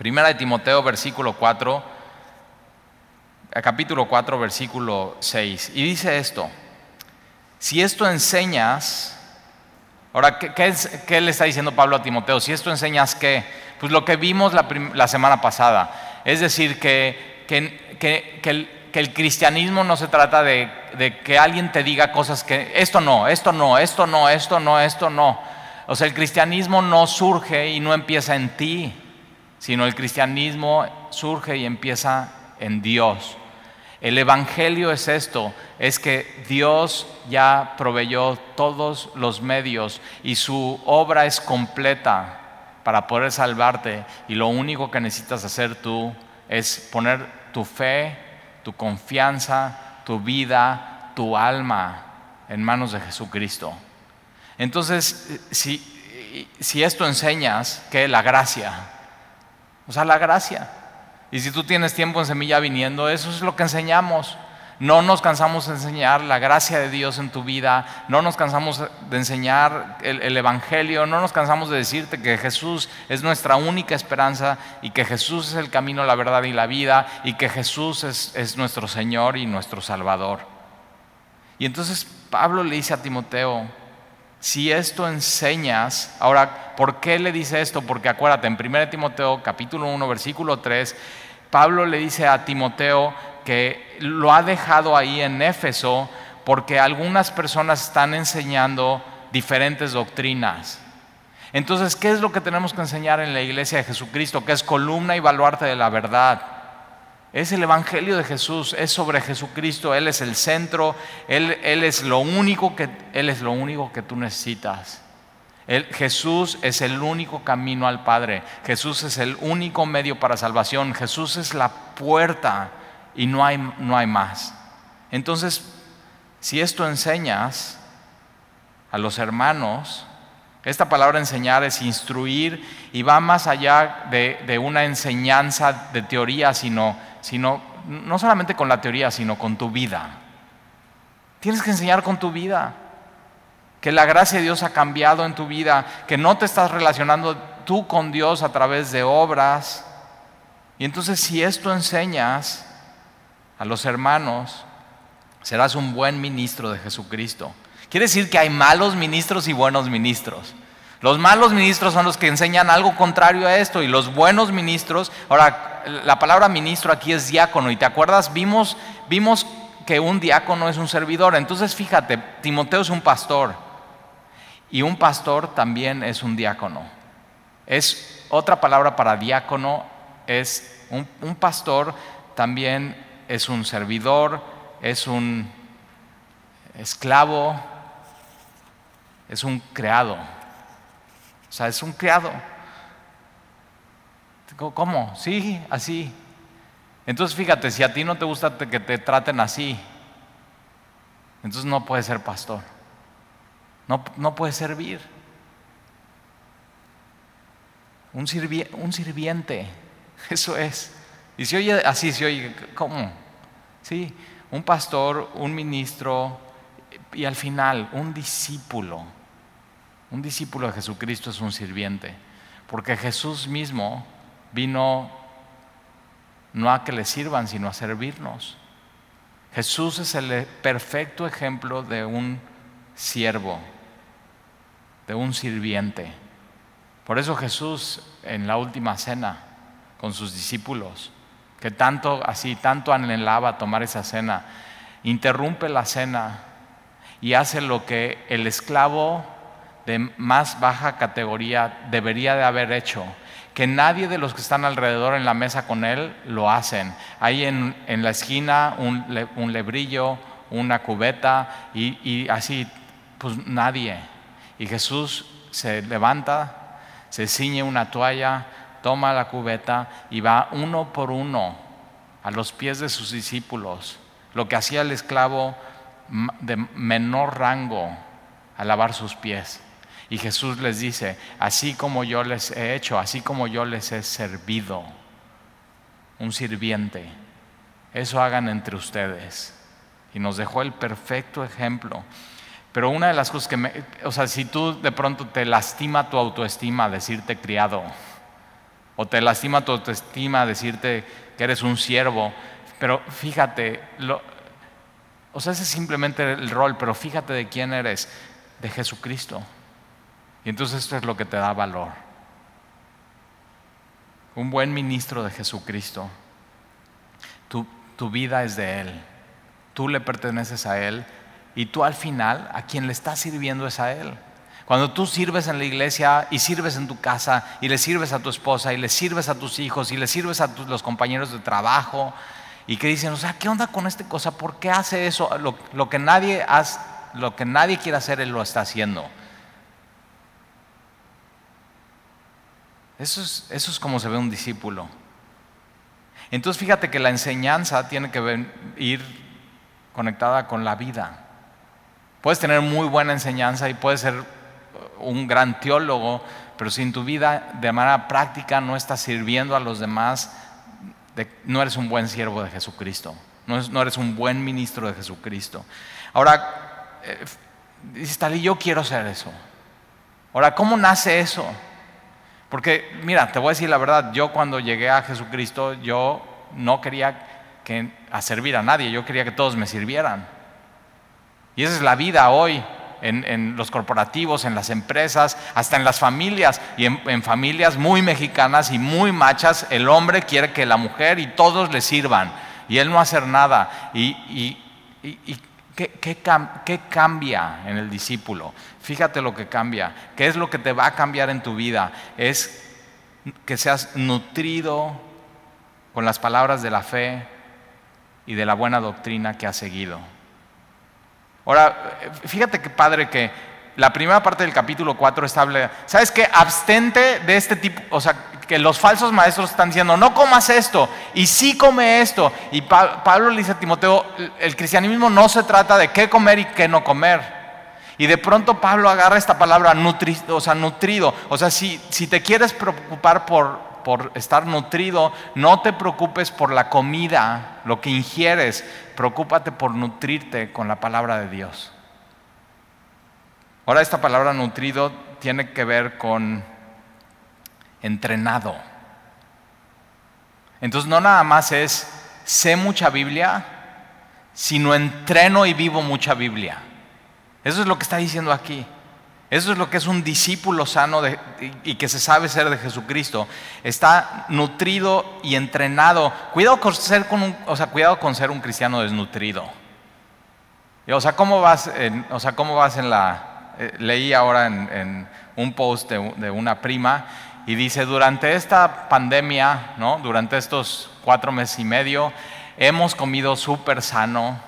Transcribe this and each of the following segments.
Primera de Timoteo, versículo 4, capítulo 4, versículo 6. Y dice esto, si esto enseñas, ahora, ¿qué, le está diciendo Pablo a Timoteo? Si esto enseñas qué? Pues lo que vimos la, semana pasada. Es decir, que, que, el, cristianismo no se trata de, de que alguien te diga cosas que esto no, esto no, esto no, esto no, esto no. O sea, el cristianismo no surge y no empieza en ti, sino el cristianismo surge y empieza en Dios. El Evangelio es esto, es que Dios ya proveyó todos los medios y su obra es completa para poder salvarte y lo único que necesitas hacer tú es poner tu fe, tu confianza, tu vida, tu alma en manos de Jesucristo. Entonces, si, si esto enseñas, que la gracia, o sea, la gracia, y si tú tienes tiempo en semilla viniendo, eso es lo que enseñamos. No nos cansamos de enseñar la gracia de Dios en tu vida, no nos cansamos de enseñar el, Evangelio, no nos cansamos de decirte que Jesús es nuestra única esperanza y que Jesús es el camino, la verdad y la vida y que Jesús es, es nuestro Señor y nuestro Salvador. Y entonces Pablo le dice a Timoteo, si esto enseñas, ahora, ¿por qué le dice esto? Porque acuérdate, en 1 Timoteo capítulo 1, versículo 3, Pablo le dice a Timoteo que lo ha dejado ahí en Éfeso porque algunas personas están enseñando diferentes doctrinas. Entonces, ¿qué es lo que tenemos que enseñar en la iglesia de Jesucristo? Que es columna y baluarte de la verdad. Es el Evangelio de Jesús, es sobre Jesucristo, Él es el centro, Él, es, lo único que, Él es lo único que tú necesitas. Jesús es el único camino al Padre, Jesús es el único medio para salvación, Jesús es la puerta y no hay, no hay más. Entonces, si esto enseñas a los hermanos, esta palabra enseñar es instruir y va más allá de, de una enseñanza de teoría, sino sino no solamente con la teoría, sino con tu vida. Tienes que enseñar con tu vida. Que la gracia de Dios ha cambiado en tu vida, que no te estás relacionando tú con Dios a través de obras. Y entonces si esto enseñas a los hermanos, serás un buen ministro de Jesucristo. Quiere decir que hay malos ministros y buenos ministros. Los malos ministros son los que enseñan algo contrario a esto y los buenos ministros, ahora la palabra ministro aquí es diácono y te acuerdas, vimos, vimos que un diácono es un servidor, entonces fíjate, Timoteo es un pastor y un pastor también es un diácono. Es otra palabra para diácono, es un, pastor también es un servidor, es un esclavo, es un creado. O sea, es un criado. ¿Cómo? Sí, así. Entonces fíjate, si a ti no te gusta que te traten así, entonces no puedes ser pastor. No, no puedes servir. Un, un sirviente, eso es. Y si oye así, si oye, ¿cómo? Sí, un pastor, un ministro y al final un discípulo. Un discípulo de Jesucristo es un sirviente, porque Jesús mismo vino no a que le sirvan, sino a servirnos. Jesús es el perfecto ejemplo de un siervo, de un sirviente. Por eso Jesús en la última cena con sus discípulos, que tanto así, tanto anhelaba tomar esa cena, interrumpe la cena y hace lo que el esclavo de más baja categoría debería de haber hecho, que nadie de los que están alrededor en la mesa con él lo hacen. Hay en, la esquina un, lebrillo, una cubeta y, y así, pues nadie. Y Jesús se levanta, se ciñe una toalla, toma la cubeta y va uno por uno a los pies de sus discípulos, lo que hacía el esclavo de menor rango a lavar sus pies. Y Jesús les dice, así como yo les he hecho, así como yo les he servido, un sirviente, eso hagan entre ustedes. Y nos dejó el perfecto ejemplo. Pero una de las cosas que me, o sea, si tú de pronto te lastima tu autoestima decirte criado, o te lastima tu autoestima decirte que eres un siervo. Pero fíjate, o sea, ese es simplemente el rol, pero fíjate de quién eres, de Jesucristo. Y entonces esto es lo que te da valor. Un buen ministro de Jesucristo. Tu, tu vida es de Él. Tú le perteneces a Él. Y tú al final a quien le estás sirviendo es a Él. Cuando tú sirves en la iglesia y sirves en tu casa y le sirves a tu esposa y le sirves a tus hijos y le sirves a los compañeros de trabajo y que dicen, o sea, ¿qué onda con esta cosa? ¿Por qué hace eso? Lo, que, nadie lo que nadie quiere hacer, él lo está haciendo. Eso es, eso es como se ve un discípulo. Entonces fíjate que la enseñanza tiene que ir conectada con la vida. Puedes tener muy buena enseñanza y puedes ser un gran teólogo, pero si en tu vida de manera práctica no estás sirviendo a los demás, no eres un buen siervo de Jesucristo, no, eres un buen ministro de Jesucristo. Ahora, eh, dices, yo quiero ser eso. Ahora, ¿cómo nace eso? Porque, mira, te voy a decir la verdad, yo cuando llegué a Jesucristo, yo no quería que, a servir a nadie, yo quería que todos me sirvieran. Y esa es la vida hoy en, los corporativos, en las empresas, hasta en las familias. Y en, familias muy mexicanas y muy machas, el hombre quiere que la mujer y todos le sirvan. Y él no hacer nada. ¿Y, ¿qué, qué cambia en el discípulo? Fíjate lo que cambia. ¿Qué es lo que te va a cambiar en tu vida? Es que seas nutrido con las palabras de la fe y de la buena doctrina que has seguido. Ahora, fíjate que padre que la primera parte del capítulo 4 establece, ¿sabes qué? Abstente de este tipo, o sea, que los falsos maestros están diciendo, no comas esto, y sí come esto. Y Pablo le dice a Timoteo, el cristianismo no se trata de qué comer y qué no comer. Y de pronto Pablo agarra esta palabra o sea, nutrido. O sea, si, si te quieres preocupar por, por estar nutrido, no te preocupes por la comida, lo que ingieres, preocúpate por nutrirte con la palabra de Dios. Ahora esta palabra nutrido tiene que ver con entrenado. Entonces no nada más es sé mucha Biblia, sino entreno y vivo mucha Biblia. Eso es lo que está diciendo aquí. Eso es lo que es un discípulo sano y que se sabe ser de Jesucristo. Está nutrido y entrenado. Cuidado con ser, un, o sea, cuidado con ser un cristiano desnutrido. O sea, ¿cómo vas o sea, ¿cómo vas en la... Eh, leí ahora en, un post de, de, una prima y dice, durante esta pandemia, ¿no? durante estos cuatro meses y medio, hemos comido súper sano,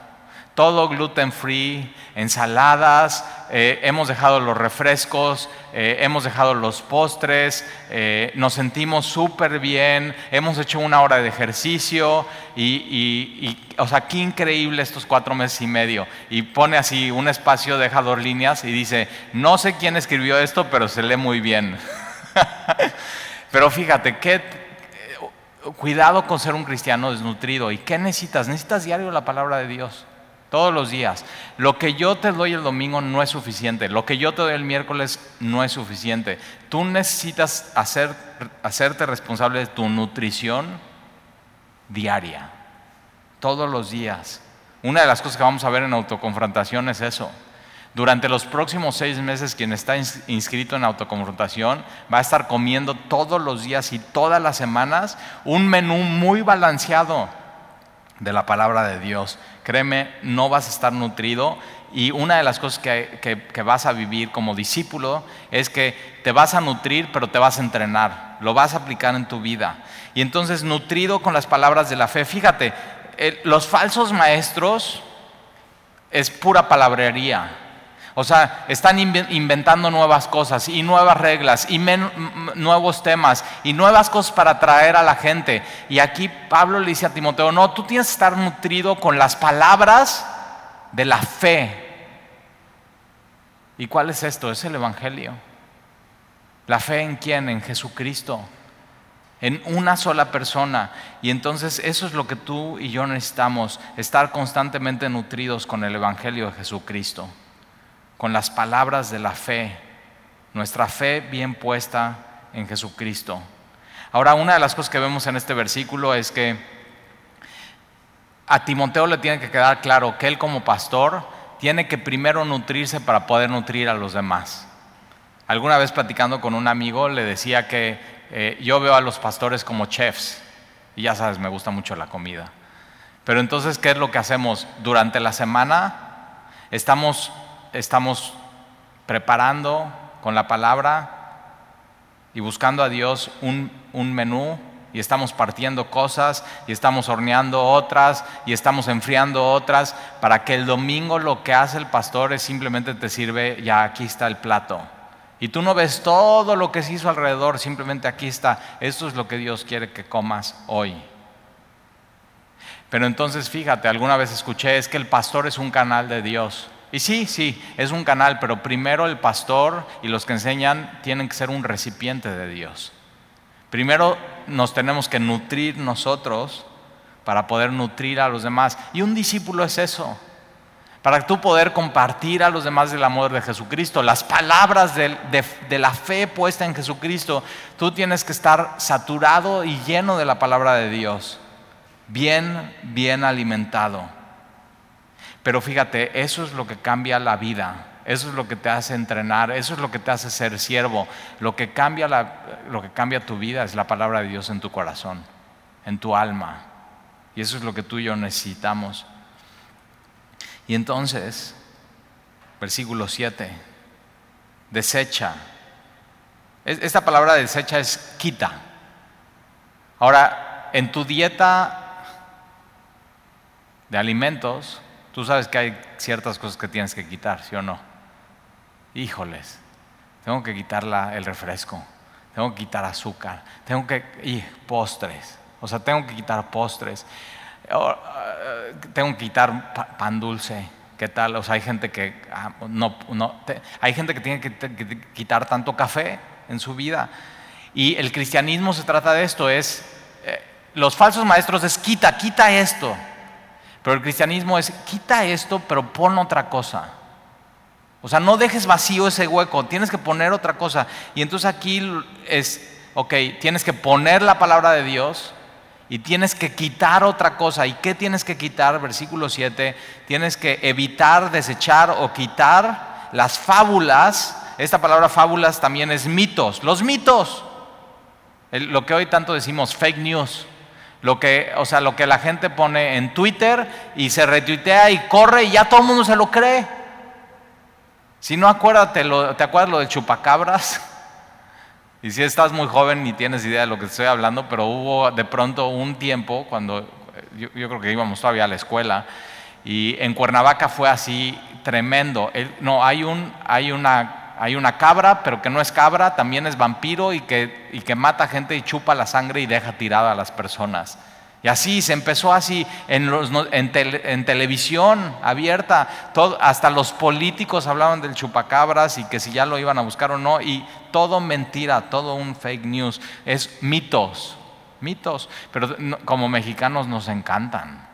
todo gluten free, ensaladas, eh, hemos dejado los refrescos, eh, hemos dejado los postres, eh, nos sentimos súper bien, hemos hecho una hora de ejercicio y, o sea, qué increíble estos cuatro meses y medio. Y pone así un espacio, deja dos líneas y dice, no sé quién escribió esto, pero se lee muy bien. pero fíjate, qué, cuidado con ser un cristiano desnutrido. ¿Y qué necesitas? Necesitas diario la palabra de Dios todos los días. Lo que yo te doy el domingo no es suficiente, lo que yo te doy el miércoles no es suficiente. Tú necesitas hacer, hacerte responsable de tu nutrición diaria, todos los días. Una de las cosas que vamos a ver en autoconfrontación es eso. Durante los próximos seis meses, quien está inscrito en autoconfrontación va a estar comiendo todos los días y todas las semanas un menú muy balanceado de la palabra de Dios. Créeme, no vas a estar nutrido y una de las cosas que, vas a vivir como discípulo es que te vas a nutrir, pero te vas a entrenar, lo vas a aplicar en tu vida. Y entonces, nutrido con las palabras de la fe, fíjate, los falsos maestros es pura palabrería. O sea, están inventando nuevas cosas y nuevas reglas y nuevos temas y nuevas cosas para atraer a la gente. Y aquí Pablo le dice a Timoteo, no, tú tienes que estar nutrido con las palabras de la fe. ¿Y cuál es esto? Es el Evangelio. La fe en quién? En Jesucristo. En una sola persona. Y entonces eso es lo que tú y yo necesitamos, estar constantemente nutridos con el Evangelio de Jesucristo con las palabras de la fe, nuestra fe bien puesta en Jesucristo. Ahora, una de las cosas que vemos en este versículo es que a Timoteo le tiene que quedar claro que él como pastor tiene que primero nutrirse para poder nutrir a los demás. Alguna vez platicando con un amigo le decía que eh, yo veo a los pastores como chefs y ya sabes, me gusta mucho la comida. Pero entonces, ¿qué es lo que hacemos? Durante la semana estamos, estamos preparando con la palabra y buscando a Dios un, un menú y estamos partiendo cosas y estamos horneando otras y estamos enfriando otras para que el domingo lo que hace el pastor es simplemente te sirve, ya aquí está el plato. Y tú no ves todo lo que se hizo alrededor, simplemente aquí está. Esto es lo que Dios quiere que comas hoy. Pero entonces fíjate, alguna vez escuché es que el pastor es un canal de Dios. Y sí, sí, es un canal, pero primero el pastor y los que enseñan tienen que ser un recipiente de Dios. Primero nos tenemos que nutrir nosotros para poder nutrir a los demás. Y un discípulo es eso. Para tú poder compartir a los demás del amor de Jesucristo, las palabras de, de, la fe puesta en Jesucristo, tú tienes que estar saturado y lleno de la palabra de Dios, bien, bien alimentado. Pero fíjate, eso es lo que cambia la vida. Eso es lo que te hace entrenar, eso es lo que te hace ser siervo. Lo que cambia, lo que cambia tu vida es la palabra de Dios en tu corazón, en tu alma. Y eso es lo que tú y yo necesitamos. Y entonces, versículo 7, desecha. Esta palabra desecha es quita. Ahora, en tu dieta de alimentos, tú sabes que hay ciertas cosas que tienes que quitar, ¿sí o no? híjoles, tengo que quitar el refresco, tengo que quitar azúcar, tengo que, y postres, o sea, tengo que quitar postres, eh, tengo que quitar pan dulce, ¿qué tal? O sea, hay gente que ah, no, no hay gente que tiene que, quitar tanto café en su vida. Y el cristianismo se trata de esto, es, eh, los falsos maestros es quita, quita esto. Pero el cristianismo es quita esto, pero pon otra cosa. O sea, no dejes vacío ese hueco, tienes que poner otra cosa. Y entonces aquí es, ok, tienes que poner la palabra de Dios y tienes que quitar otra cosa. ¿Y qué tienes que quitar? Versículo 7, tienes que evitar, desechar o quitar las fábulas. Esta palabra fábulas también es mitos, los mitos. lo que hoy tanto decimos, fake news. Lo que, o sea, lo que la gente pone en Twitter y se retuitea y corre y ya todo el mundo se lo cree. Si no, acuérdate, ¿te acuerdas lo de chupacabras? Y si estás muy joven y tienes idea de lo que estoy hablando, pero hubo de pronto un tiempo cuando yo, creo que íbamos todavía a la escuela y en Cuernavaca fue así tremendo. no, hay, un, hay, una, hay una cabra, pero que no es cabra, también es vampiro y que, y que mata gente y chupa la sangre y deja tirada a las personas. Y así se empezó así en, en, televisión abierta, hasta los políticos hablaban del chupacabras y que si ya lo iban a buscar o no, y todo mentira, todo un fake news, es mitos, mitos, pero como mexicanos nos encantan.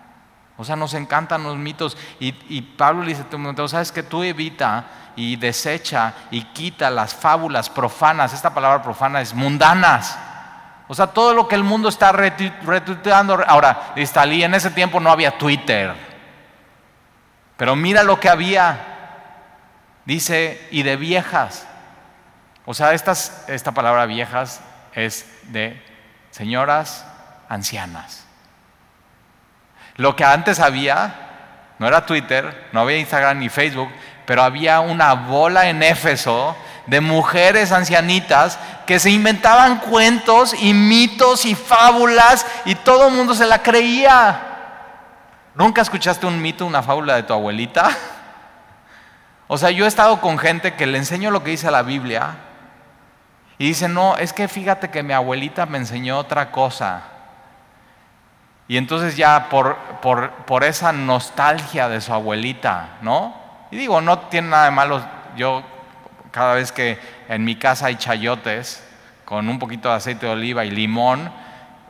O sea, nos encantan los mitos. Y, y Pablo le dice, sabes que tú evita y desecha y quita las fábulas profanas. Esta palabra profana es mundanas o sea, todo lo que el mundo está retuiteando. Ahora, Istalí, en ese tiempo no había Twitter. Pero mira lo que había. Dice, y de viejas. O sea, esta palabra viejas es de señoras ancianas. Lo que antes había, no era Twitter, no había Instagram ni Facebook, pero había una bola en Éfeso de mujeres ancianitas que se inventaban cuentos y mitos y fábulas y todo el mundo se la creía. ¿Nunca escuchaste un mito, una fábula de tu abuelita? O sea, yo he estado con gente que le enseño lo que dice la Biblia y dice, no, es que fíjate que mi abuelita me enseñó otra cosa. Y entonces ya por, por, por esa nostalgia de su abuelita, ¿no? Y digo, no tiene nada de malo, yo cada vez que en mi casa hay chayotes con un poquito de aceite de oliva y limón,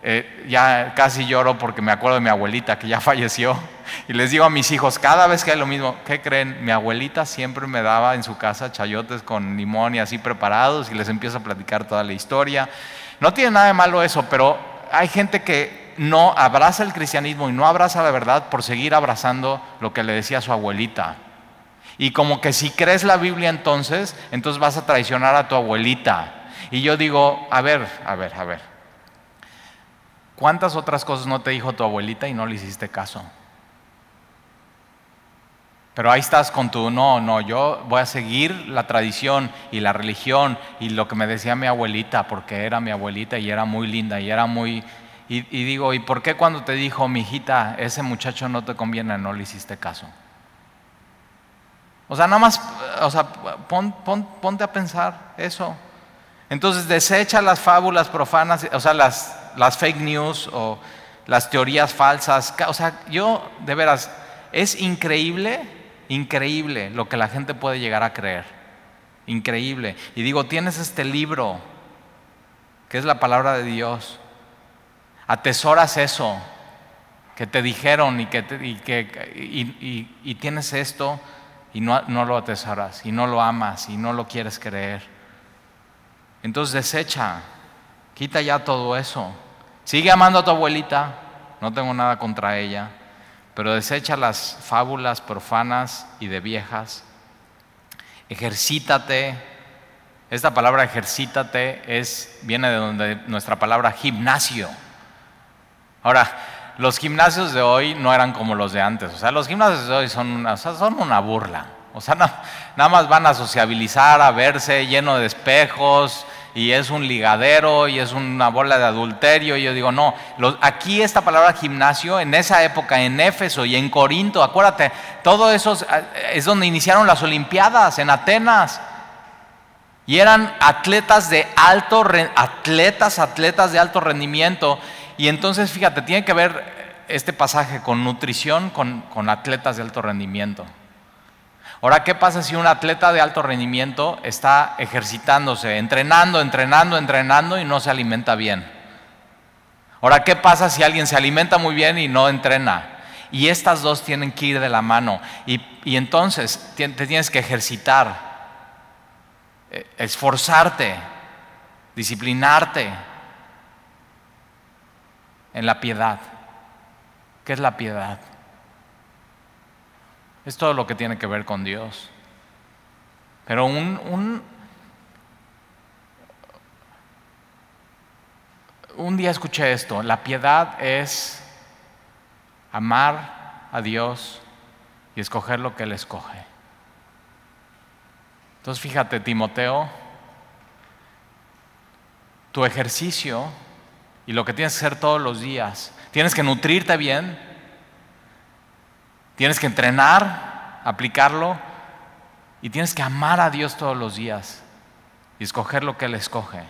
eh, ya casi lloro porque me acuerdo de mi abuelita que ya falleció. Y les digo a mis hijos, cada vez que hay lo mismo, ¿qué creen? Mi abuelita siempre me daba en su casa chayotes con limón y así preparados y les empiezo a platicar toda la historia. No tiene nada de malo eso, pero hay gente que no abraza el cristianismo y no abraza la verdad por seguir abrazando lo que le decía su abuelita. Y como que si crees la Biblia entonces, entonces vas a traicionar a tu abuelita. Y yo digo, a ver, a ver, a ver. ¿Cuántas otras cosas no te dijo tu abuelita y no le hiciste caso? Pero ahí estás con tu, no, no, yo voy a seguir la tradición y la religión y lo que me decía mi abuelita, porque era mi abuelita y era muy linda y era muy... Y, digo, ¿y por qué cuando te dijo, mi hijita, ese muchacho no te conviene, no le hiciste caso? O sea, nada más, o sea, ponte a pensar eso. Entonces desecha las fábulas profanas, o sea, las, las fake news o las teorías falsas. O sea, yo, de veras, es increíble, increíble lo que la gente puede llegar a creer. Increíble. Y digo, tienes este libro, que es la palabra de Dios. Atesoras eso que te dijeron y que, y, que y tienes esto y no, lo atesoras y no lo amas y no lo quieres creer. Entonces desecha, quita ya todo eso. Sigue amando a tu abuelita, no tengo nada contra ella, pero desecha las fábulas profanas y de viejas. Ejercítate. Esta palabra ejercítate es, viene de donde nuestra palabra gimnasio. Ahora, los gimnasios de hoy no eran como los de antes. O sea, los gimnasios de hoy son una, son una burla. O sea, nada más van a sociabilizar, a verse lleno de espejos y es un ligadero y es una bola de adulterio. Y yo digo, no, aquí esta palabra gimnasio, en esa época, en Éfeso y en Corinto, acuérdate, todo eso es donde iniciaron las Olimpiadas, en Atenas. Y eran atletas de alto, atletas, atletas de alto rendimiento. Y entonces, fíjate, tiene que ver este pasaje con nutrición, con, atletas de alto rendimiento. Ahora, ¿qué pasa si un atleta de alto rendimiento está ejercitándose, entrenando, entrenando, entrenando y no se alimenta bien? Ahora, ¿qué pasa si alguien se alimenta muy bien y no entrena? Y estas dos tienen que ir de la mano. Y, y entonces te tienes que ejercitar, eh, esforzarte, disciplinarte, en la piedad. ¿Qué es la piedad? Es todo lo que tiene que ver con Dios. Pero un, un, un día escuché esto, la piedad es amar a Dios y escoger lo que Él escoge. Entonces fíjate, Timoteo, tu ejercicio y lo que tienes que hacer todos los días. Tienes que nutrirte bien, tienes que entrenar, aplicarlo y tienes que amar a Dios todos los días y escoger lo que Él escoge.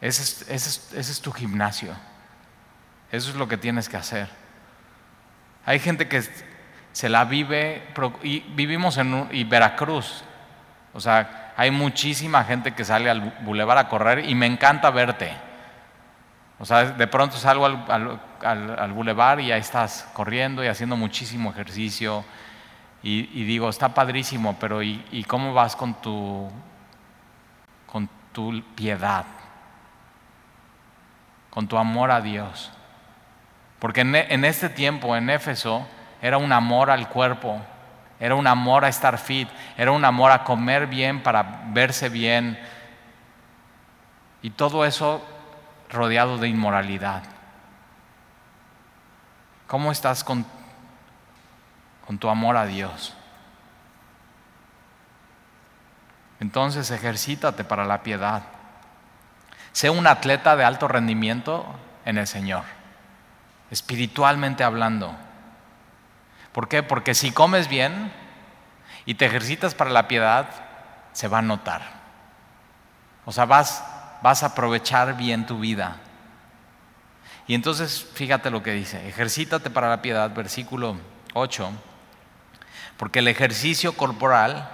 Ese es, tu gimnasio. Eso es lo que tienes que hacer. Hay gente que se la vive, y vivimos en Veracruz, o sea, hay muchísima gente que sale al bulevar a correr y me encanta verte. O sea, de pronto salgo al, bulevar y ahí estás corriendo y haciendo muchísimo ejercicio. Y, digo, está padrísimo, pero ¿y, cómo vas con tu, con tu piedad? Con tu amor a Dios. Porque en, en este tiempo, en Éfeso, era un amor al cuerpo era un amor a estar fit, era un amor a comer bien para verse bien. Y todo eso rodeado de inmoralidad. ¿Cómo estás con, tu amor a Dios? Entonces ejercítate para la piedad. Sé un atleta de alto rendimiento en el Señor, espiritualmente hablando. ¿Por qué? Porque si comes bien y te ejercitas para la piedad, se va a notar. O sea, vas, vas a aprovechar bien tu vida. Y entonces, fíjate lo que dice, ejercítate para la piedad, versículo 8, porque el ejercicio corporal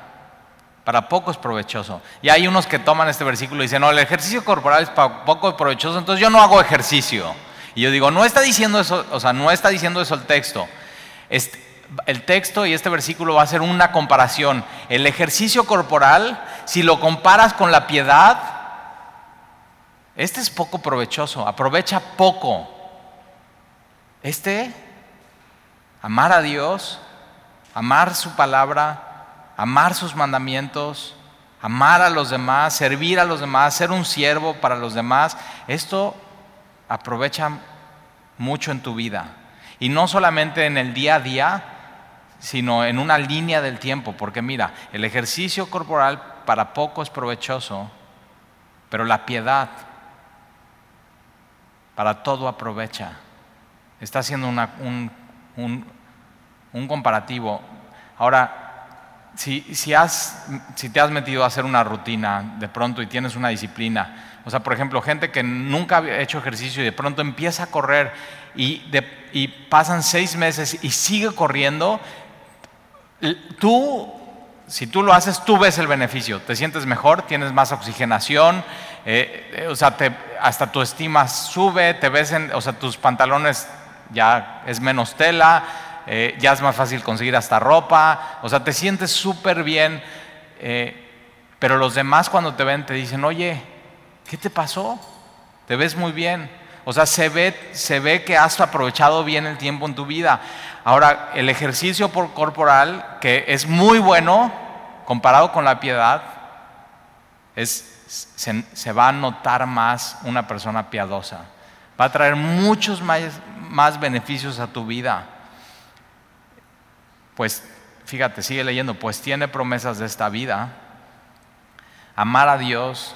para poco es provechoso. Y hay unos que toman este versículo y dicen, no, el ejercicio corporal es para poco provechoso, entonces yo no hago ejercicio. Y yo digo, no está diciendo eso, o sea, no está diciendo eso el texto. Este, el texto y este versículo va a ser una comparación. El ejercicio corporal, si lo comparas con la piedad, Este es poco provechoso, aprovecha poco. Este, amar a Dios, amar su palabra, amar sus mandamientos, amar a los demás, servir a los demás, ser un siervo para los demás, esto aprovecha mucho en tu vida. Y no solamente en el día a día, sino en una línea del tiempo, porque mira, el ejercicio corporal para poco es provechoso, pero la piedad para todo aprovecha. Está haciendo un, un, comparativo. Ahora, si, si, has, si te has metido a hacer una rutina de pronto y tienes una disciplina, o sea, por ejemplo, gente que nunca había hecho ejercicio y de pronto empieza a correr y, y pasan seis meses y sigue corriendo, tú si tú lo haces, tú ves el beneficio, te sientes mejor, tienes más oxigenación, eh, eh, o sea, hasta tu estima sube, te ves en, o sea, tus pantalones ya es menos tela, eh, ya es más fácil conseguir hasta ropa, o sea, te sientes súper bien, pero los demás cuando te ven te dicen, oye, ¿qué te pasó? Te ves muy bien. O sea, se ve, se ve que has aprovechado bien el tiempo en tu vida. Ahora, el ejercicio corporal, que es muy bueno, comparado con la piedad, es, se, va a notar más una persona piadosa. Va a traer muchos más, más beneficios a tu vida. Pues fíjate, sigue leyendo, pues tiene promesas de esta vida. Amar a Dios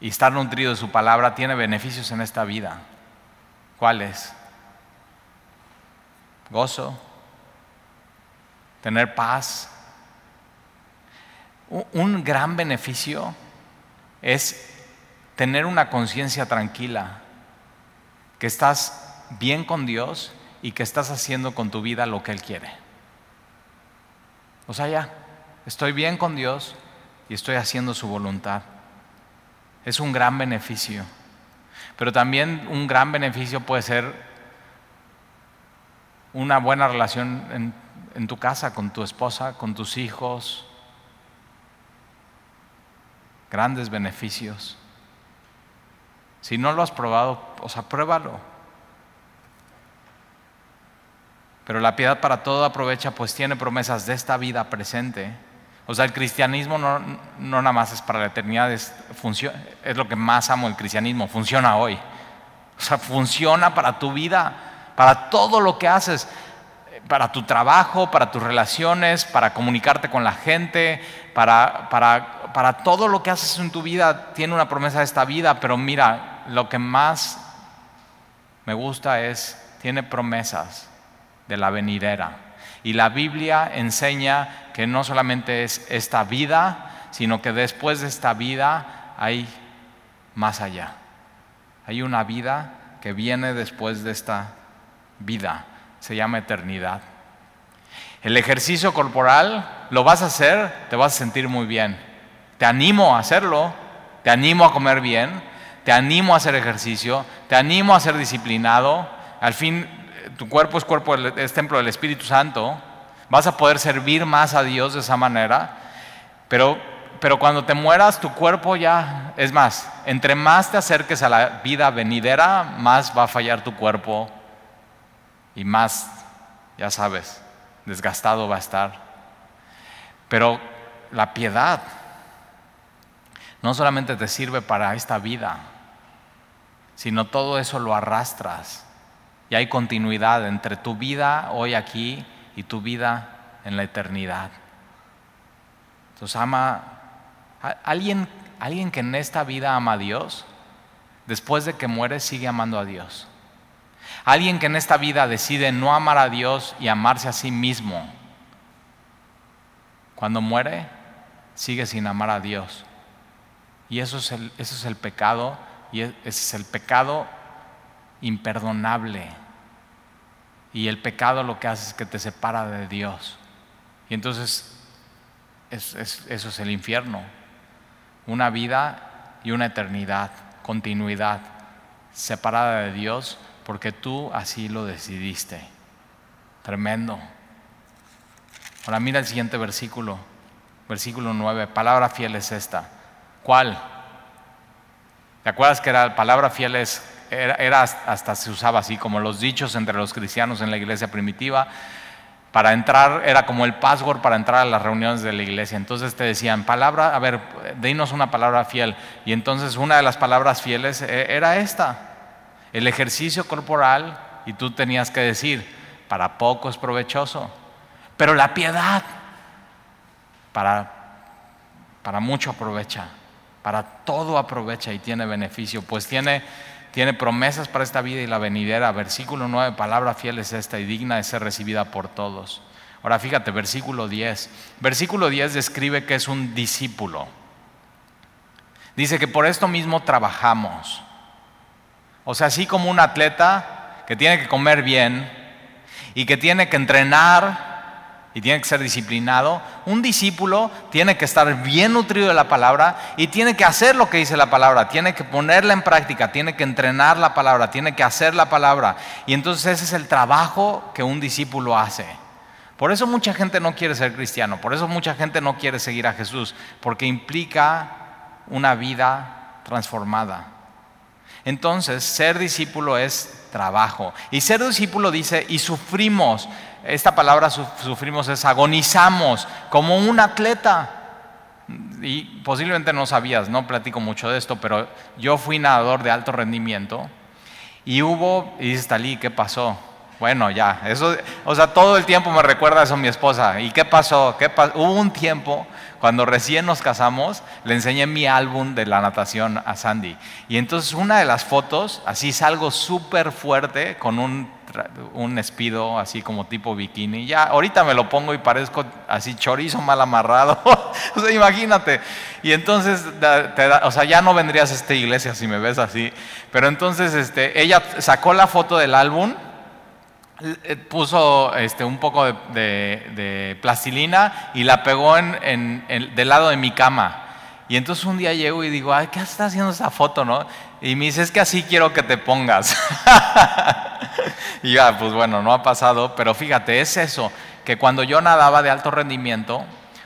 y estar nutrido de su palabra tiene beneficios en esta vida. ¿Cuáles? Gozo, tener paz, un gran beneficio es tener una conciencia tranquila, que estás bien con Dios y que estás haciendo con tu vida lo que Él quiere. O sea, ya, estoy bien con Dios y estoy haciendo su voluntad. Es un gran beneficio. Pero también un gran beneficio puede ser una buena relación en, en tu casa, con tu esposa, con tus hijos, grandes beneficios. Si no lo has probado, o sea, pruébalo. Pero la piedad para todo aprovecha, pues tiene promesas de esta vida presente. O sea, el cristianismo no, no nada más es para la eternidad, es, es lo que más amo el cristianismo, funciona hoy. O sea, funciona para tu vida, para todo lo que haces, para tu trabajo, para tus relaciones, para comunicarte con la gente, para, para para todo lo que haces en tu vida tiene una promesa de esta vida, pero mira, lo que más me gusta es, tiene promesas de la venidera. Y la Biblia enseña que no solamente es esta vida, sino que después de esta vida hay más allá. Hay una vida que viene después de esta vida. Se llama eternidad. El ejercicio corporal lo vas a hacer, te vas a sentir muy bien te animo a hacerlo, te animo a comer bien, te animo a hacer ejercicio, te animo a ser disciplinado. Al fin, tu cuerpo es, cuerpo, es templo del Espíritu Santo. Vas a poder servir más a Dios de esa manera. Pero, pero cuando te mueras, tu cuerpo ya, es más, entre más te acerques a la vida venidera, más va a fallar tu cuerpo y más, ya sabes, desgastado va a estar. Pero la piedad, no solamente te sirve para esta vida, sino todo eso lo arrastras. Y hay continuidad entre tu vida hoy aquí y tu vida en la eternidad. Entonces ama, alguien, alguien que en esta vida ama a Dios, después de que muere sigue amando a Dios. Alguien que en esta vida decide no amar a Dios y amarse a sí mismo, cuando muere sigue sin amar a Dios. Y eso es el, eso es el pecado, y ese es el pecado imperdonable. Y el pecado lo que hace es que te separa de Dios. Y entonces eso es el infierno. Una vida y una eternidad, continuidad, separada de Dios porque tú así lo decidiste. Tremendo. Ahora mira el siguiente versículo, versículo 9. Palabra fiel es esta. ¿Cuál? ¿Te acuerdas que la palabra fiel es, era, hasta se usaba así como los dichos entre los cristianos en la iglesia primitiva? Para entrar, era como el password para entrar a las reuniones de la iglesia. Entonces te decían, palabra, a ver, dinos una palabra fiel. Y entonces una de las palabras fieles eh, era esta, el ejercicio corporal, y tú tenías que decir, para poco es provechoso, pero la piedad, para, para mucho aprovecha, para todo aprovecha y tiene beneficio, pues tiene tiene promesas para esta vida y la venidera. Versículo 9, palabra fiel es esta y digna de ser recibida por todos. Ahora fíjate, versículo 10. Versículo 10 describe que es un discípulo. Dice que por esto mismo trabajamos. O sea, así como un atleta que tiene que comer bien y que tiene que entrenar y tiene que ser disciplinado. Un discípulo tiene que estar bien nutrido de la palabra y tiene que hacer lo que dice la palabra, tiene que ponerla en práctica, tiene que entrenar la palabra, tiene que hacer la palabra. Y entonces ese es el trabajo que un discípulo hace. Por eso mucha gente no quiere ser cristiano, por eso mucha gente no quiere seguir a Jesús, porque implica una vida transformada. Entonces, ser discípulo es trabajo. Y ser discípulo dice, y sufrimos esta palabra sufrimos es agonizamos como un atleta. Y posiblemente no sabías, no platico mucho de esto, pero yo fui nadador de alto rendimiento y hubo, y dices, Talí, ¿qué pasó? Bueno, ya, eso, o sea, todo el tiempo me recuerda eso mi esposa. ¿Y qué pasó? ¿Qué Hubo un tiempo, cuando recién nos casamos, le enseñé mi álbum de la natación a Sandy. Y entonces una de las fotos, así salgo súper fuerte con un un espido así como tipo bikini. Ya, ahorita me lo pongo y parezco así chorizo mal amarrado. o sea, imagínate. Y entonces, o sea, ya no vendrías a esta iglesia si me ves así. Pero entonces, este, ella sacó la foto del álbum, puso este, un poco de, plastilina y la pegó en, del lado de mi cama. Y entonces un día llego y digo, ay, ¿qué está haciendo esa foto, no? Y me dice, es que así quiero que te pongas. y ya, pues bueno, no ha pasado, pero fíjate, es eso, que cuando yo nadaba de alto rendimiento,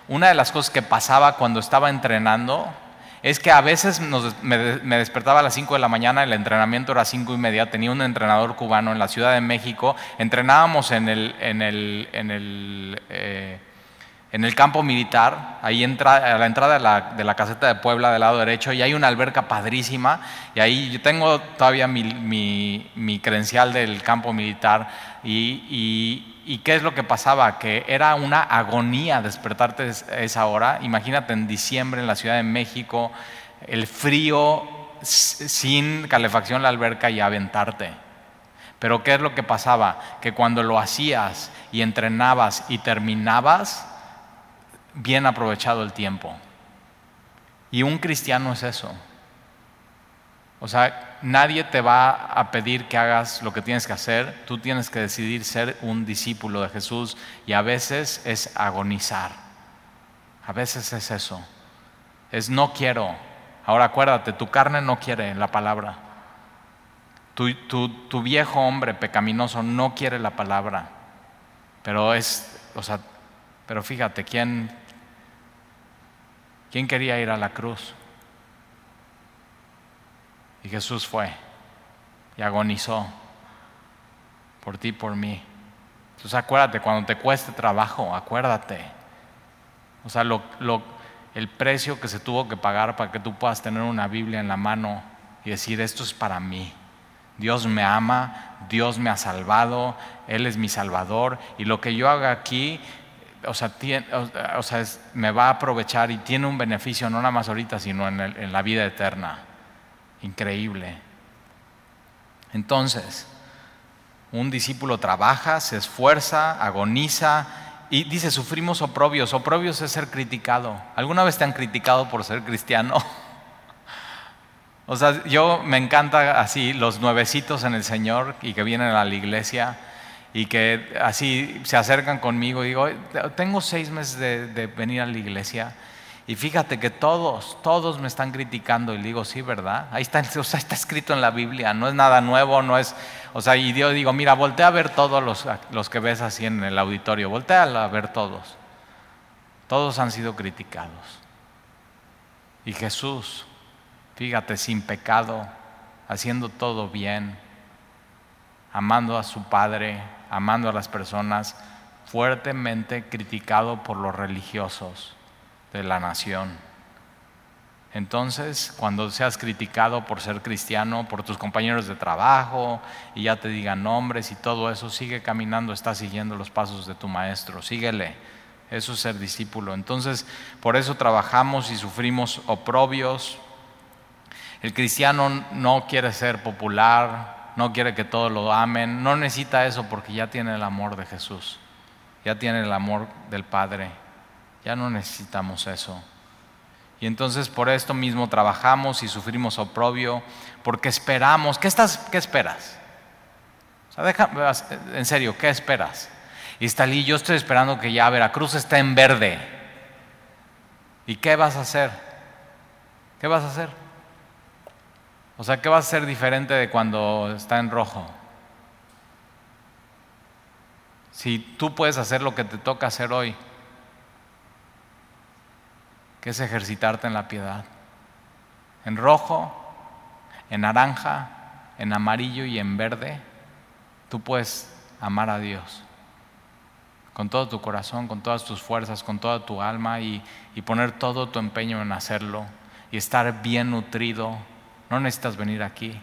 una de las cosas que pasaba cuando estaba entrenando es que a veces me, despertaba a las 5 de la mañana, el entrenamiento era 5 y media, tenía un entrenador cubano en la Ciudad de México, entrenábamos en el, en el, en el eh, en el campo militar, ahí entra, a la entrada de la, caseta de Puebla del lado derecho, y hay una alberca padrísima, y ahí yo tengo todavía mi, credencial del campo militar, y, qué es lo que pasaba, que era una agonía despertarte esa hora, imagínate en diciembre en la Ciudad de México, el frío sin calefacción la alberca y aventarte. Pero ¿qué es lo que pasaba? Que cuando lo hacías y entrenabas y terminabas, bien aprovechado el tiempo. Y un cristiano es eso. O sea, nadie te va a pedir que hagas lo que tienes que hacer, tú tienes que decidir ser un discípulo de Jesús y a veces es agonizar. A veces es eso. Es no quiero. Ahora acuérdate, tu carne no quiere la palabra. Tu, tu viejo hombre pecaminoso no quiere la palabra. Pero es, o sea, pero fíjate, ¿quién, ¿Quién quería ir a la cruz? Y Jesús fue y agonizó por ti, por mí. Entonces acuérdate, cuando te cueste trabajo, acuérdate. O sea, el precio que se tuvo que pagar para que tú puedas tener una Biblia en la mano y decir, esto es para mí. Dios me ama, Dios me ha salvado, Él es mi Salvador y lo que yo haga aquí o sea, sea me va a aprovechar y tiene un beneficio no nada más ahorita, sino en la vida eterna. Increíble. Entonces, un discípulo trabaja, se esfuerza, agoniza y dice, sufrimos oprobios. Oprobios es ser criticado. ¿Alguna vez te han criticado por ser cristiano? o sea, yo me encanta así los nuevecitos en el Señor y que vienen a la iglesia y que así se acercan conmigo y digo, tengo seis meses de, venir a la iglesia y fíjate que todos, todos me están criticando y digo, sí, ¿verdad? Ahí está, o sea, está escrito en la Biblia, no es nada nuevo, no es, o sea, y yo digo, mira, voltea a ver todos los, los que ves así en el auditorio, voltea a ver todos. Todos han sido criticados. Y Jesús fíjate, sin pecado, haciendo todo bien, amando a su Padre, amando a las personas, fuertemente criticado por los religiosos de la nación. Entonces, cuando seas criticado por ser cristiano, por tus compañeros de trabajo, y ya te digan nombres y todo eso, sigue caminando, está siguiendo los pasos de tu maestro, síguele. Eso es ser discípulo. Entonces, por eso trabajamos y sufrimos oprobios. El cristiano no quiere ser popular, no quiere que todos lo amen, no necesita eso porque ya tiene el amor de Jesús, ya tiene el amor del Padre, ya no necesitamos eso. Y entonces por esto mismo trabajamos y sufrimos oprobio, porque esperamos. ¿Qué, estás, qué esperas? en serio, ¿qué esperas? Y está allí, yo estoy esperando que ya Veracruz esté en verde. ¿Y qué vas a hacer? ¿Qué vas a hacer? O sea, ¿qué vas a hacer diferente de cuando está en rojo? Si tú puedes hacer lo que te toca hacer hoy, que es ejercitarte en la piedad. En rojo, en naranja, en amarillo y en verde, tú puedes amar a Dios con todo tu corazón, con todas tus fuerzas, con toda tu alma y, y, poner todo tu empeño en hacerlo y estar bien nutrido. No necesitas venir aquí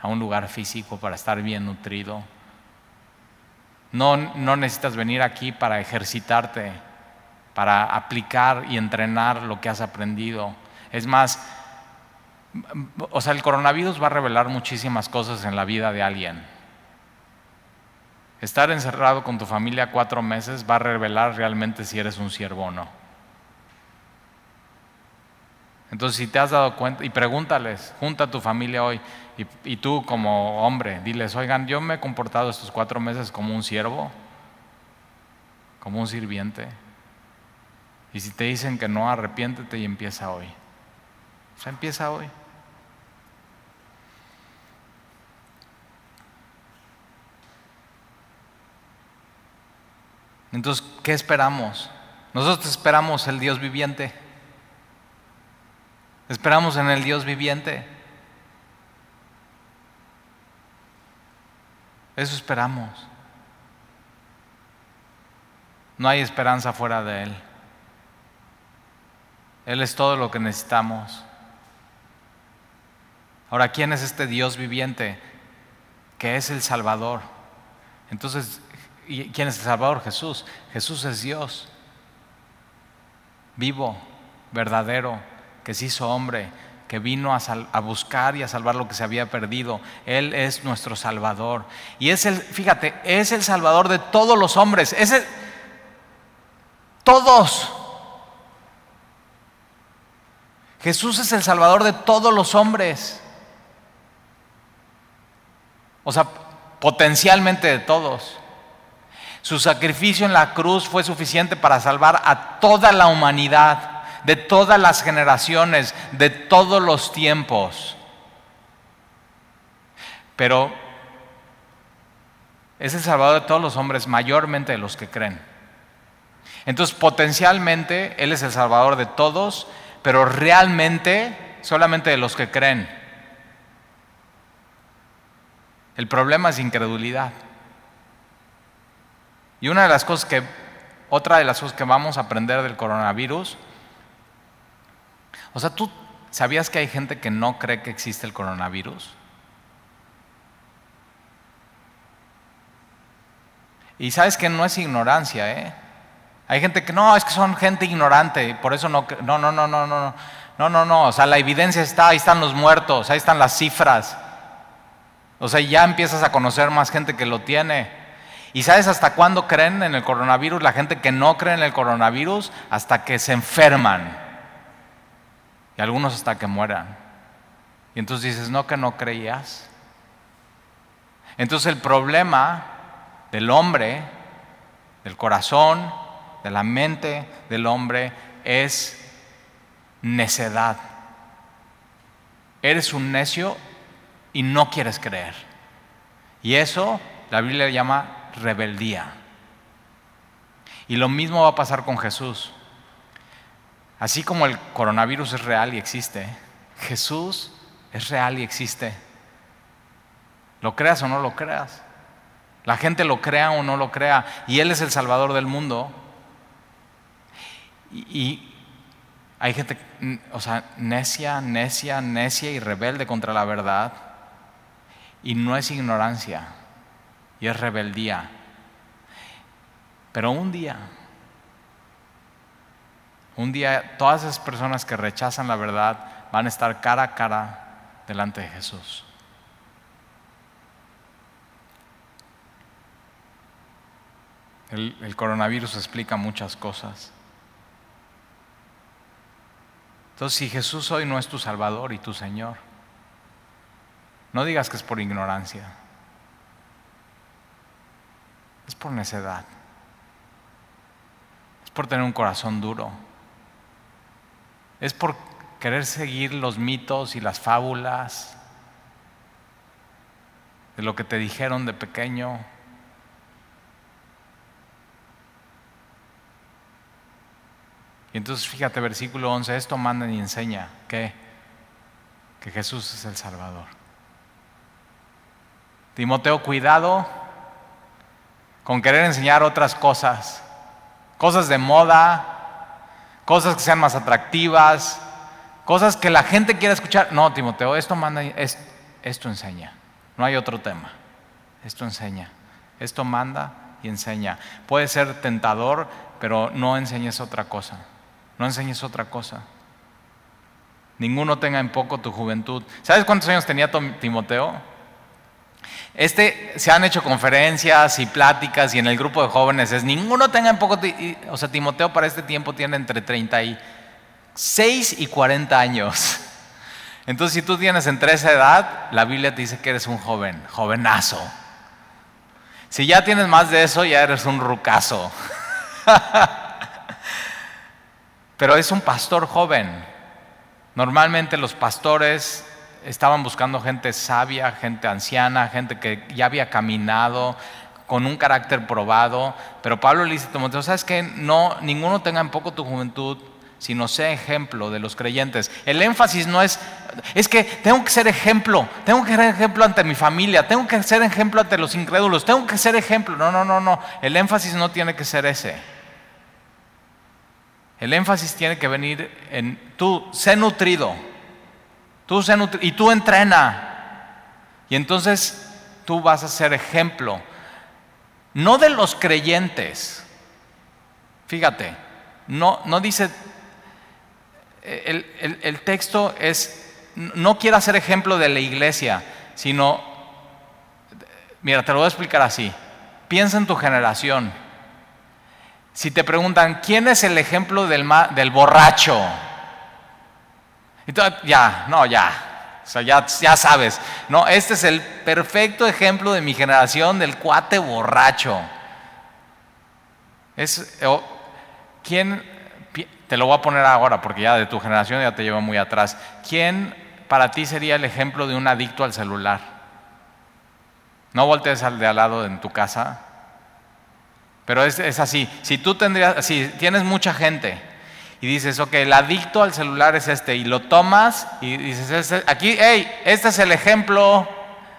a un lugar físico para estar bien nutrido. No, no necesitas venir aquí para ejercitarte para aplicar y entrenar lo que has aprendido. Es más, o sea, el coronavirus va a revelar muchísimas cosas en la vida de alguien. Estar encerrado con tu familia cuatro meses va a revelar realmente si eres un siervo o no. Entonces, si te has dado cuenta, y pregúntales, junta a tu familia hoy, y, y, tú como hombre, diles, oigan, yo me he comportado estos cuatro meses como un siervo, como un sirviente. Y si te dicen que no, arrepiéntete y empieza hoy. O sea, empieza hoy. Entonces, ¿qué esperamos? Nosotros esperamos el Dios viviente. Esperamos en el Dios viviente. Eso esperamos. No hay esperanza fuera de Él. Él es todo lo que necesitamos. Ahora, ¿quién es este Dios viviente? Que es el Salvador. Entonces, ¿quién es el Salvador? Jesús. Jesús es Dios. Vivo, verdadero, que se hizo hombre, que vino a, buscar y a salvar lo que se había perdido. Él es nuestro Salvador. Y es el, fíjate, es el Salvador de todos los hombres. Es el, todos. Jesús es el Salvador de todos los hombres. O sea, potencialmente de todos. Su sacrificio en la cruz fue suficiente para salvar a toda la humanidad, de todas las generaciones, de todos los tiempos. Pero es el Salvador de todos los hombres, mayormente de los que creen. Entonces, potencialmente, Él es el Salvador de todos, pero realmente solamente de los que creen. El problema es incredulidad. Y una de las cosas que, otra de las cosas que vamos a aprender del coronavirus, o sea, ¿tú sabías que hay gente que no cree que existe el coronavirus? Y sabes que no es ignorancia, ¿eh? Hay gente que no, es que son gente ignorante, por eso no, no, no, no, no, no, no, no, no, o sea, la evidencia está, ahí están los muertos, ahí están las cifras. O sea, ya empiezas a conocer más gente que lo tiene. ¿Y sabes hasta cuándo creen en el coronavirus? La gente que no cree en el coronavirus, hasta que se enferman. Y algunos hasta que mueran. Y entonces dices, no, que no creías. Entonces el problema del hombre, del corazón, de la mente del hombre es necedad. Eres un necio y no quieres creer. Y eso la Biblia llama rebeldía. Y lo mismo va a pasar con Jesús. Así como el coronavirus es real y existe, Jesús es real y existe. Lo creas o no lo creas. La gente lo crea o no lo crea. Y Él es el Salvador del mundo. Y, hay gente, o sea, necia, necia, necia y rebelde contra la verdad. Y no es ignorancia, y es rebeldía. Pero un día, un día todas esas personas que rechazan la verdad van a estar cara a cara delante de Jesús. El, coronavirus explica muchas cosas. Entonces, si Jesús hoy no es tu Salvador y tu Señor, no digas que es por ignorancia. Es por necedad. Es por tener un corazón duro. Es por querer seguir los mitos y las fábulas de lo que te dijeron de pequeño. Y entonces fíjate, versículo 11, esto manda y enseña que, que Jesús es el Salvador. Timoteo, cuidado con querer enseñar otras cosas, cosas de moda, cosas que sean más atractivas, cosas que la gente quiera escuchar. No, Timoteo, esto manda, esto enseña. No hay otro tema. Esto enseña. Esto manda y enseña. Puede ser tentador, pero no enseñes otra cosa. No enseñes otra cosa. Ninguno tenga en poco tu juventud. ¿Sabes cuántos años tenía Timoteo? Este se han hecho conferencias y pláticas y en el grupo de jóvenes es ninguno tenga en poco, o sea, Timoteo para este tiempo tiene entre 36 y 40 años. Entonces, si tú tienes entre esa edad, la Biblia te dice que eres un joven, jovenazo. Si ya tienes más de eso, ya eres un rucazo. Pero es un pastor joven. Normalmente los pastores estaban buscando gente sabia, gente anciana, gente que ya había caminado con un carácter probado. Pero Pablo le dice a ¿sabes qué? No, ninguno tenga en poco tu juventud, sino sea ejemplo de los creyentes. El énfasis no es, es que tengo que ser ejemplo, tengo que ser ejemplo ante mi familia, tengo que ser ejemplo ante los incrédulos, tengo que ser ejemplo. No, no, no, no. El énfasis no tiene que ser ese. El énfasis tiene que venir en tú, sé nutrido, tú sé y tú entrena. Y entonces tú vas a ser ejemplo, no de los creyentes. Fíjate, no, no dice, el, el texto es, no quiero ser ejemplo de la iglesia, sino, mira, te lo voy a explicar así. Piensa en tu generación. Si te preguntan, ¿quién es el ejemplo del, del borracho? ya, no, ya. O sea, ya, ya sabes. No, este es el perfecto ejemplo de mi generación del cuate borracho. Es, ¿Quién, te lo voy a poner ahora porque ya de tu generación ya te lleva muy atrás. ¿Quién para ti sería el ejemplo de un adicto al celular? No voltees al de al lado en tu casa pero es, así. Si tú tendrías, si tienes mucha gente y dices, ok, el adicto al celular es este, y lo tomas y dices, aquí, hey, este es el ejemplo,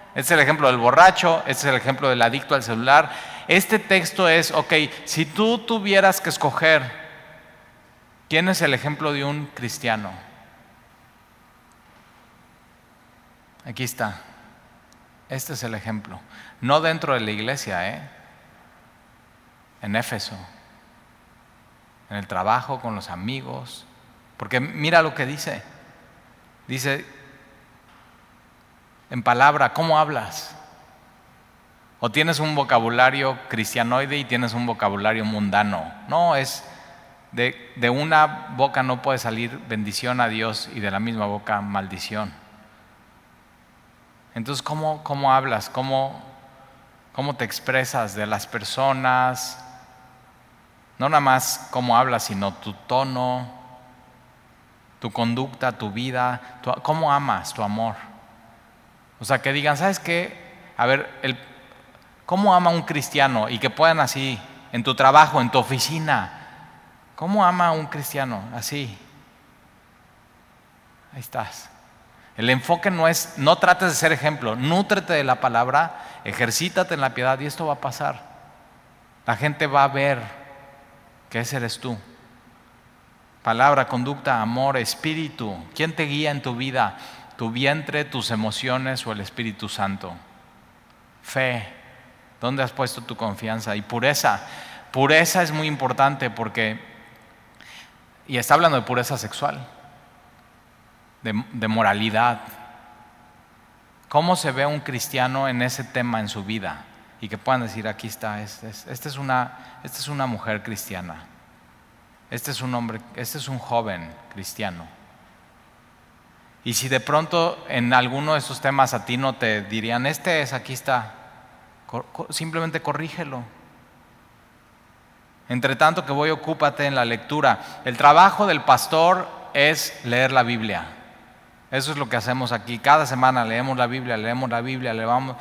este es el ejemplo del borracho, este es el ejemplo del adicto al celular. Este texto es, ok, si tú tuvieras que escoger, ¿quién es el ejemplo de un cristiano? Aquí está. Este es el ejemplo. No dentro de la iglesia, ¿eh? En Éfeso, en el trabajo, con los amigos. Porque mira lo que dice. Dice, en palabra, ¿cómo hablas? O tienes un vocabulario cristianoide y tienes un vocabulario mundano. No, es de, de, una boca no puede salir bendición a Dios y de la misma boca maldición. Entonces, ¿cómo, cómo hablas? ¿Cómo, ¿Cómo te expresas de las personas? No nada más cómo hablas, sino tu tono, tu conducta, tu vida, cómo amas, tu amor. O sea, que digan, ¿sabes qué? A ver, el, ¿cómo ama un cristiano? Y que puedan así, en tu trabajo, en tu oficina. ¿Cómo ama un cristiano? Así. Ahí estás. El enfoque no es, no trates de ser ejemplo, nútrete de la palabra, ejercítate en la piedad y esto va a pasar. La gente va a ver que ese eres tú. Palabra, conducta, amor, espíritu. ¿Quién te guía en tu vida? ¿Tu vientre, tus emociones o el Espíritu Santo? Fe. ¿Dónde has puesto tu confianza? Y pureza. Pureza es muy importante porque, y está hablando de pureza sexual, de, moralidad. ¿Cómo se ve un cristiano en ese tema en su vida? Y que puedan decir, aquí está, esta es, una, es una mujer cristiana. Este es un hombre, este es un joven cristiano. Y si de pronto en alguno de esos temas a ti no te dirían, este es, aquí está, simplemente corrígelo. Entre tanto que voy, ocúpate en la lectura. El trabajo del pastor es leer la Biblia. Eso es lo que hacemos aquí. Cada semana leemos la Biblia, leemos la Biblia, leemos.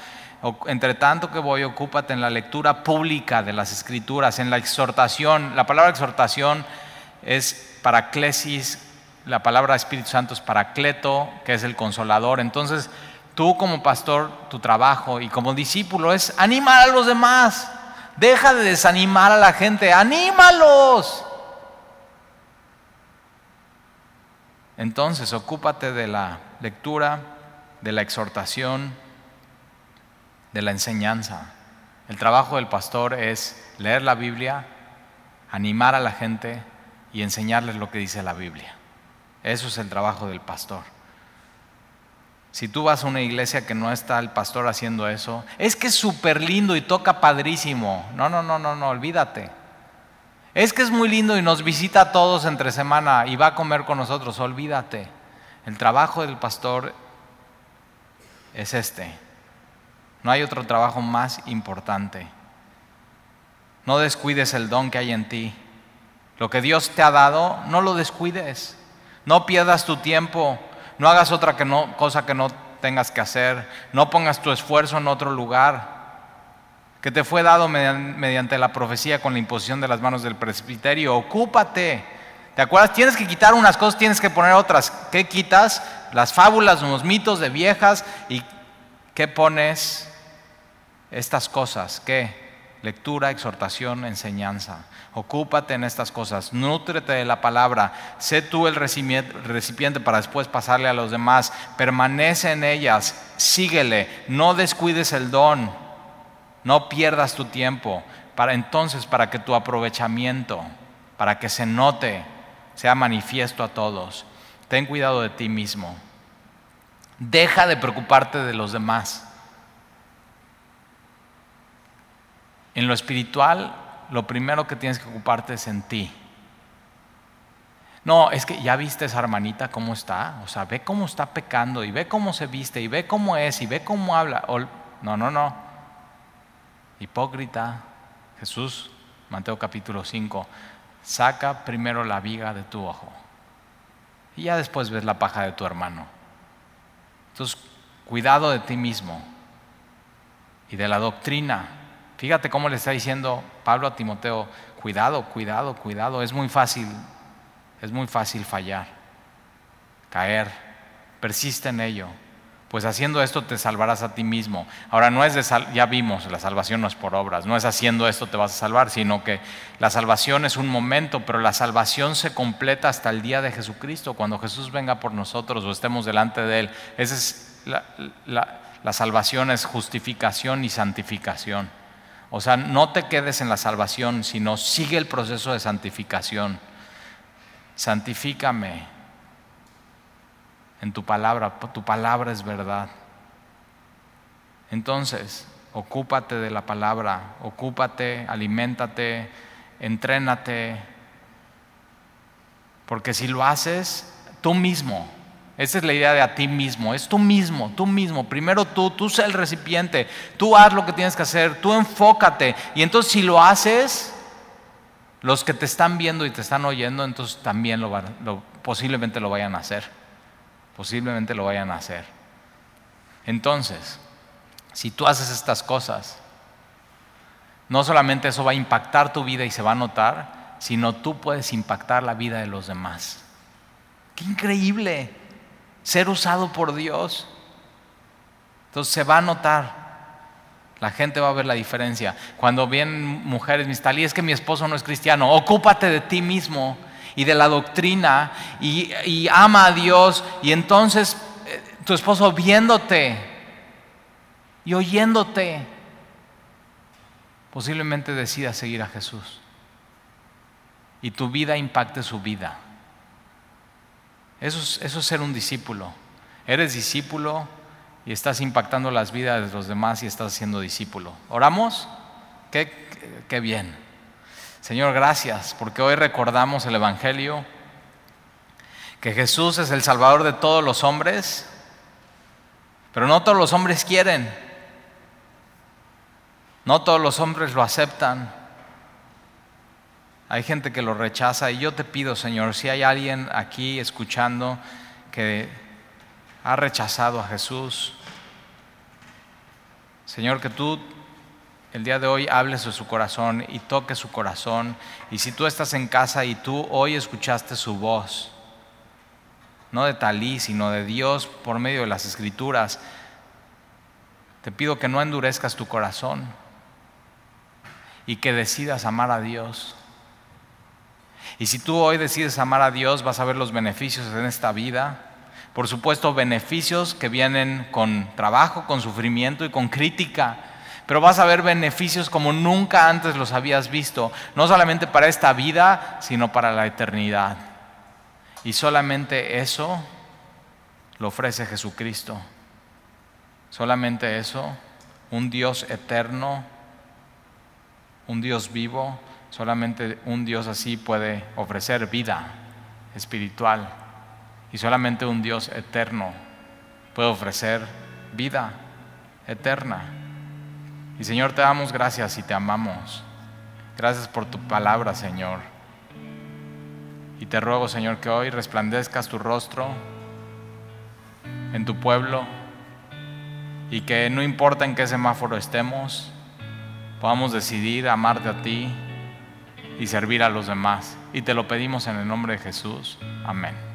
Entre tanto que voy, ocúpate en la lectura pública de las escrituras, en la exhortación. La palabra exhortación es paraclesis, la palabra Espíritu Santo es paracleto, que es el consolador. Entonces, tú como pastor, tu trabajo y como discípulo es animar a los demás. Deja de desanimar a la gente, anímalos. Entonces, ocúpate de la lectura, de la exhortación, de la enseñanza. El trabajo del pastor es leer la Biblia, animar a la gente y enseñarles lo que dice la Biblia. Eso es el trabajo del pastor. Si tú vas a una iglesia que no está el pastor haciendo eso, es que es súper lindo y toca padrísimo. No, no, no, no, no, olvídate. Es que es muy lindo y nos visita a todos entre semana y va a comer con nosotros. Olvídate. El trabajo del pastor es este. No hay otro trabajo más importante. No descuides el don que hay en ti. Lo que Dios te ha dado, no lo descuides. No pierdas tu tiempo. No hagas otra cosa que no tengas que hacer. No pongas tu esfuerzo en otro lugar que te fue dado mediante la profecía con la imposición de las manos del presbiterio. Ocúpate. ¿Te acuerdas? Tienes que quitar unas cosas, tienes que poner otras. ¿Qué quitas? Las fábulas, los mitos de viejas. ¿Y qué pones? Estas cosas. ¿Qué? Lectura, exhortación, enseñanza. Ocúpate en estas cosas. Nútrete de la palabra. Sé tú el recipiente para después pasarle a los demás. Permanece en ellas. Síguele. No descuides el don. No pierdas tu tiempo para entonces para que tu aprovechamiento, para que se note, sea manifiesto a todos. Ten cuidado de ti mismo. Deja de preocuparte de los demás. En lo espiritual, lo primero que tienes que ocuparte es en ti. No, es que ya viste esa hermanita cómo está, o sea, ve cómo está pecando y ve cómo se viste y ve cómo es y ve cómo habla. No, no, no hipócrita, Jesús, Mateo capítulo 5, saca primero la viga de tu ojo y ya después ves la paja de tu hermano. Entonces, cuidado de ti mismo y de la doctrina. Fíjate cómo le está diciendo Pablo a Timoteo, cuidado, cuidado, cuidado, es muy fácil, es muy fácil fallar, caer, persiste en ello pues haciendo esto te salvarás a ti mismo. Ahora no es de ya vimos, la salvación no es por obras, no es haciendo esto te vas a salvar, sino que la salvación es un momento, pero la salvación se completa hasta el día de Jesucristo, cuando Jesús venga por nosotros o estemos delante de Él. Esa es la salvación es justificación y santificación. O sea, no te quedes en la salvación, sino sigue el proceso de santificación. Santifícame, en tu palabra, tu palabra es verdad. Entonces, ocúpate de la palabra, ocúpate, aliméntate, entrénate, porque si lo haces tú mismo, esa es la idea de a ti mismo, es tú mismo, tú mismo, primero tú, tú sé el recipiente, tú haz lo que tienes que hacer, tú enfócate, y entonces si lo haces, los que te están viendo y te están oyendo, entonces también lo, posiblemente lo vayan a hacer posiblemente lo vayan a hacer. Entonces, si tú haces estas cosas, no solamente eso va a impactar tu vida y se va a notar, sino tú puedes impactar la vida de los demás. ¡Qué increíble! Ser usado por Dios. Entonces se va a notar. La gente va a ver la diferencia. Cuando vienen mujeres, mis tal, es que mi esposo no es cristiano, ocúpate de ti mismo y de la doctrina y, y ama a Dios y entonces eh, tu esposo viéndote y oyéndote, posiblemente decida seguir a Jesús y tu vida impacte su vida. Eso es, eso es ser un discípulo. Eres discípulo y estás impactando las vidas de los demás y estás siendo discípulo. ¿Oramos? Qué, qué bien. Señor, gracias porque hoy recordamos el Evangelio, que Jesús es el Salvador de todos los hombres, pero no todos los hombres quieren, no todos los hombres lo aceptan. Hay gente que lo rechaza y yo te pido, Señor, si hay alguien aquí escuchando que ha rechazado a Jesús, Señor, que tú el día de hoy hables de su corazón y toques su corazón. Y si tú estás en casa y tú hoy escuchaste su voz, no de Talí, sino de Dios por medio de las escrituras, te pido que no endurezcas tu corazón y que decidas amar a Dios. Y si tú hoy decides amar a Dios, vas a ver los beneficios en esta vida. Por supuesto, beneficios que vienen con trabajo, con sufrimiento y con crítica. Pero vas a ver beneficios como nunca antes los habías visto. No solamente para esta vida, sino para la eternidad. Y solamente eso lo ofrece Jesucristo. Solamente eso, un Dios eterno, un Dios vivo, Solamente un Dios así puede ofrecer vida espiritual. Y solamente un Dios eterno puede ofrecer vida eterna. Y Señor, te damos gracias y te amamos. Gracias por tu palabra, Señor. Y te ruego, Señor, que hoy resplandezcas tu rostro en tu pueblo y que no importa en qué semáforo estemos, podamos decidir amarte a ti y servir a los demás. Y te lo pedimos en el nombre de Jesús. Amén.